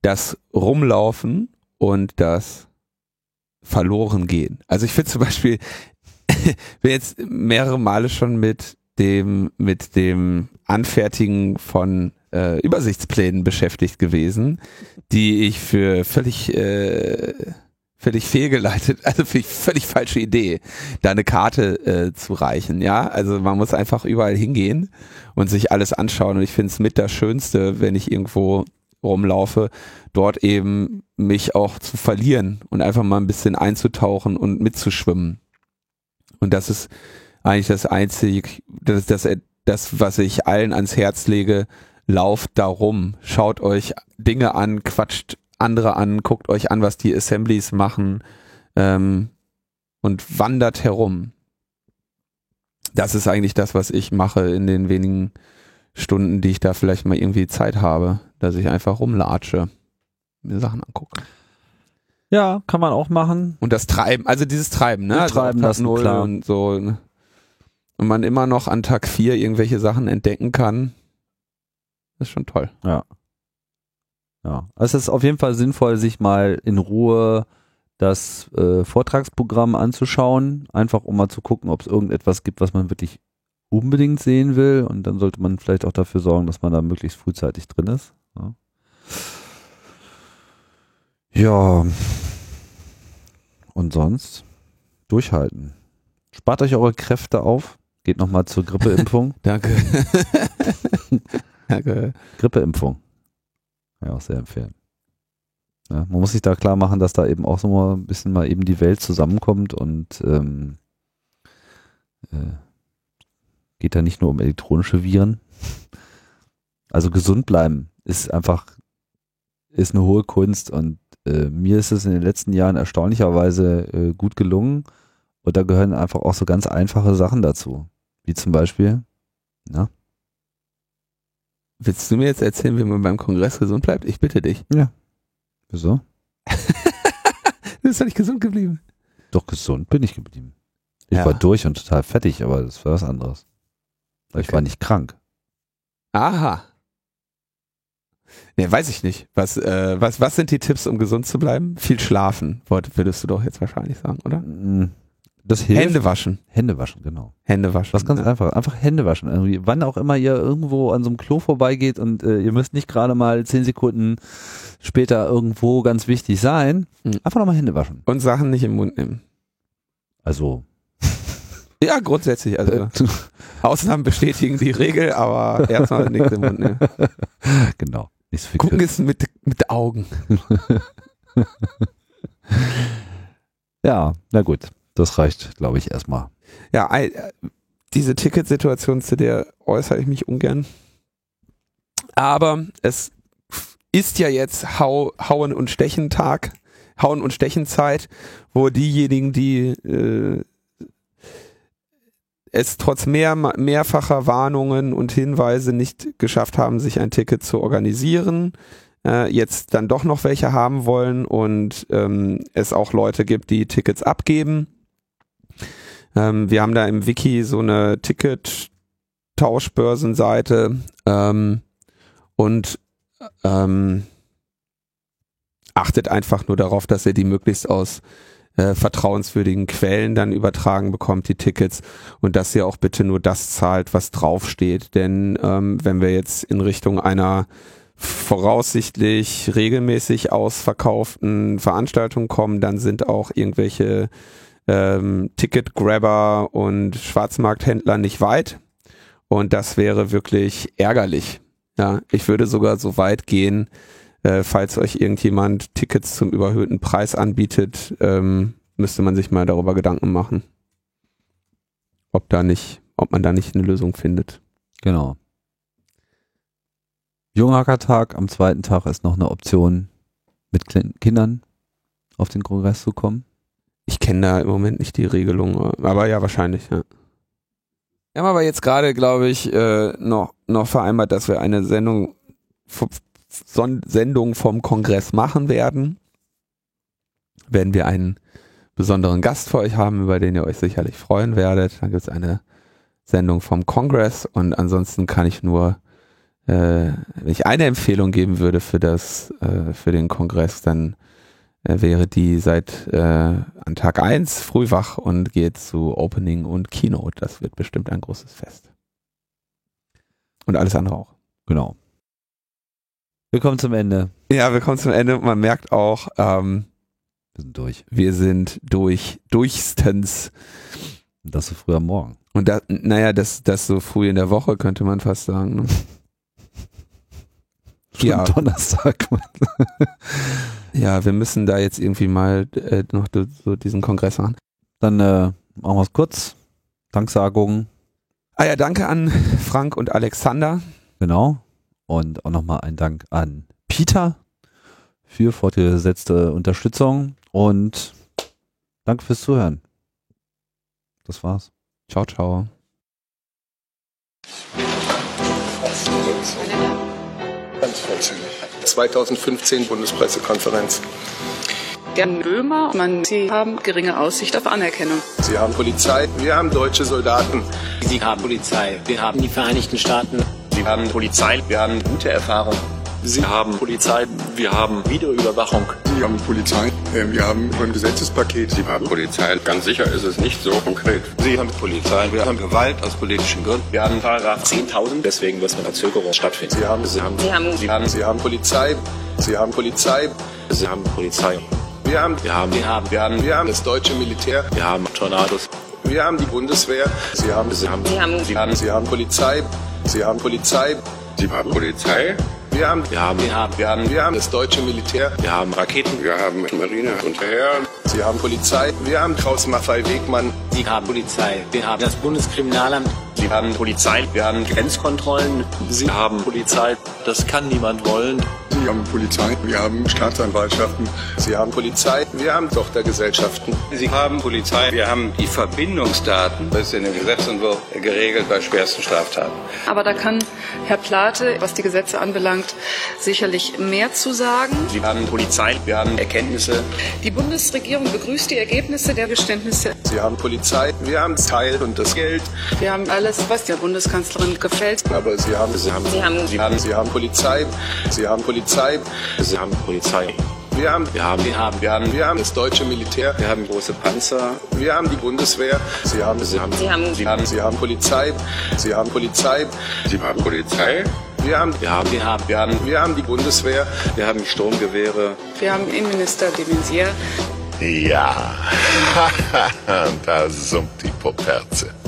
das Rumlaufen und das Verlorengehen. Also ich finde zum Beispiel, *laughs* bin jetzt mehrere Male schon mit dem, mit dem Anfertigen von äh, Übersichtsplänen beschäftigt gewesen, die ich für völlig, äh, völlig fehlgeleitet, *laughs* also für völlig falsche Idee, da eine Karte äh, zu reichen. Ja, also man muss einfach überall hingehen und sich alles anschauen. Und ich finde es mit das Schönste, wenn ich irgendwo rumlaufe, dort eben mich auch zu verlieren und einfach mal ein bisschen einzutauchen und mitzuschwimmen. Und das ist eigentlich das einzige, das ist das, das, was ich allen ans Herz lege, lauft darum, schaut euch Dinge an, quatscht andere an, guckt euch an, was die Assemblies machen ähm, und wandert herum. Das ist eigentlich das, was ich mache in den wenigen Stunden, die ich da vielleicht mal irgendwie Zeit habe, dass ich einfach rumlatsche, mir Sachen angucke.
Ja, kann man auch machen.
Und das Treiben, also dieses Treiben, ne? Also
treiben lassen,
Null
klar.
Und so. ne? Und man immer noch an Tag 4 irgendwelche Sachen entdecken kann. Das ist schon toll.
Ja. Ja. Es ist auf jeden Fall sinnvoll, sich mal in Ruhe das äh, Vortragsprogramm anzuschauen, einfach um mal zu gucken, ob es irgendetwas gibt, was man wirklich unbedingt sehen will. Und dann sollte man vielleicht auch dafür sorgen, dass man da möglichst frühzeitig drin ist. Ja. ja. Und sonst durchhalten. Spart euch eure Kräfte auf. Geht nochmal zur Grippeimpfung. *laughs*
Danke. *laughs* Danke.
Grippeimpfung. Ja, auch sehr empfehlen. Ja, man muss sich da klar machen, dass da eben auch so mal ein bisschen mal eben die Welt zusammenkommt und ähm, äh, Geht da nicht nur um elektronische Viren. Also gesund bleiben ist einfach, ist eine hohe Kunst und äh, mir ist es in den letzten Jahren erstaunlicherweise äh, gut gelungen. Und da gehören einfach auch so ganz einfache Sachen dazu. Wie zum Beispiel, na?
Willst du mir jetzt erzählen, wie man beim Kongress gesund bleibt? Ich bitte dich.
Ja. Wieso? *laughs*
du bist doch nicht gesund geblieben.
Doch gesund bin ich geblieben. Ich
Ja.
war durch und total fertig, aber das war was anderes. Weil Ich
Okay.
war nicht krank.
Aha. Nee, weiß ich nicht. Was, äh, was, was sind die Tipps, um gesund zu bleiben? Viel schlafen, würdest du doch jetzt wahrscheinlich sagen, oder?
Mm, Das hilft.
Hände waschen.
Hände waschen, genau.
Hände waschen.
Was ganz
ja.
einfach. Einfach Hände waschen. Irgendwie, wann auch immer ihr irgendwo an so einem Klo vorbeigeht und äh, ihr müsst nicht gerade mal zehn Sekunden später irgendwo ganz wichtig sein.
Mhm.
Einfach nochmal Hände waschen.
Und Sachen nicht im Mund nehmen.
Also, *laughs*
Ja, grundsätzlich. Also
äh, *laughs*
Ausnahmen bestätigen die Regel, aber *laughs* erstmal nichts im Mund nehmen.
genau. Nicht so
Gucken ist mit, mit Augen.
Ja, na gut. Das reicht, glaube ich, erstmal.
Ja, diese Ticketsituation, zu der äußere ich mich ungern. Aber es ist ja jetzt Hau, Hauen und Stechen Tag, Hauen und Stechen Zeit, wo diejenigen, die äh, es trotz mehr, mehrfacher Warnungen und Hinweise nicht geschafft haben, sich ein Ticket zu organisieren, äh, jetzt dann doch noch welche haben wollen und ähm, es auch Leute gibt, die Tickets abgeben. Ähm, wir haben da im Wiki so eine Ticket-Tauschbörsenseite ähm, und ähm, achtet einfach nur darauf, dass ihr die möglichst aus äh, vertrauenswürdigen Quellen dann übertragen bekommt, die Tickets, und dass ihr auch bitte nur das zahlt, was draufsteht. Denn ähm, wenn wir jetzt in Richtung einer voraussichtlich regelmäßig ausverkauften Veranstaltung kommen, dann sind auch irgendwelche ähm, Ticketgrabber und Schwarzmarkthändler nicht weit. Und das wäre wirklich ärgerlich. Ja, ich würde sogar so weit gehen, äh, falls euch irgendjemand Tickets zum überhöhten Preis anbietet, ähm, müsste man sich mal darüber Gedanken machen, ob da nicht, ob man da nicht eine Lösung findet.
Genau. Junghackertag am zweiten Tag ist noch eine Option, mit Kindern auf den Kongress zu kommen.
Ich kenne da im Moment nicht die Regelung, aber ja, wahrscheinlich, ja. Wir haben aber jetzt gerade, glaube ich, äh, noch, noch vereinbart, dass wir eine Sendung, Sendung vom Kongress machen werden. Werden wir einen besonderen Gast für euch haben, über den ihr euch sicherlich freuen werdet. Dann gibt es eine Sendung vom Kongress und ansonsten kann ich nur, äh, wenn ich eine Empfehlung geben würde für das, äh, für den Kongress, dann wäre die seit äh, an Tag 1 früh wach und geht zu Opening und Keynote. Das wird bestimmt ein großes Fest. Und alles andere auch.
Genau. Wir kommen zum Ende.
Ja, wir kommen zum Ende. Man merkt auch, ähm,
Wir sind durch.
wir sind durch, durchstens.
Und das so früh am Morgen.
Und da, naja, das, das so früh in der Woche könnte man fast sagen. Ne? *laughs*
Schon
Ja.
Donnerstag. *laughs*
Ja, wir müssen da jetzt irgendwie mal äh, noch so diesen Kongress machen.
Dann äh, machen wir es kurz. Danksagungen.
Ah ja, danke an Frank und Alexander.
Genau. Und auch nochmal ein Dank an Peter für fortgesetzte Unterstützung und danke fürs Zuhören. Das war's.
Ciao, ciao.
2015 Bundespressekonferenz.
Der Böhmer, man, sie haben geringe Aussicht auf Anerkennung.
Sie haben Polizei, wir haben deutsche Soldaten.
Sie haben Polizei. Wir haben die Vereinigten Staaten.
Sie haben Polizei, wir haben gute Erfahrung. Sie haben Polizei, wir haben Videoüberwachung.
Sie haben Polizei, äh, wir haben ein Gesetzespaket.
Sie haben Polizei. Ganz sicher ist es nicht so konkret.
Sie haben Polizei, wir haben Gewalt aus politischen Gründen. Wir haben Paragraph
10.000. Deswegen wird eine Verzögerung stattfinden.
Sie haben, Sie haben,
Sie haben-
Sie haben, Sie haben Polizei, Sie haben Polizei,
Sie haben Polizei.
wir haben,
Wir haben, wir haben,
wir haben, wir haben das deutsche Militär,
wir haben Tornados.
wir haben die Bundeswehr, Sie haben,
Sie haben,
Sie haben,
Sie haben, Sie haben Polizei, Sie haben Polizei,
Sie haben Polizei.
Wir haben,
wir haben, wir haben,
wir haben, wir haben das deutsche Militär,
wir haben Raketen.
Wir haben Marine und Heer.
Sie haben Polizei, wir haben Kraus Maffei Wegmann,
Sie haben Polizei. Wir haben das Bundeskriminalamt.
Sie haben Polizei, wir haben Grenzkontrollen, Sie haben Polizei, das kann niemand wollen.
Sie haben Polizei, wir haben Staatsanwaltschaften.
Sie haben Polizei, wir haben Tochtergesellschaften.
Sie haben Polizei, wir haben die Verbindungsdaten. Das ist in dem Gesetzentwurf geregelt bei schwersten Straftaten.
Aber da kann Herr Plate, was die Gesetze anbelangt, sicherlich mehr zu sagen.
Sie haben Polizei, wir haben Erkenntnisse.
Die Bundesregierung begrüßt die Ergebnisse der Geständnisse.
Sie haben Polizei, wir haben Teil und das Geld.
Wir haben alles, was der Bundeskanzlerin gefällt.
Aber Sie haben,
Sie haben,
Sie haben,
Sie haben,
Sie haben Polizei, Sie haben Polizei.
Sie haben Polizei.
Wir haben,
Wir haben,
wir haben, wir haben, wir haben das deutsche Militär.
Wir haben große Panzer.
Wir haben die Bundeswehr. Sie haben,
Sie haben,
Sie haben,
Sie haben,
Sie haben Polizei. Sie haben Polizei.
Sie haben Polizei.
Wir haben,
wir haben, wir haben, wir haben,
wir haben die Bundeswehr.
Wir haben Sturmgewehre.
wir haben Innenminister de Maizière.
Ja, *laughs* da summt die Poperze.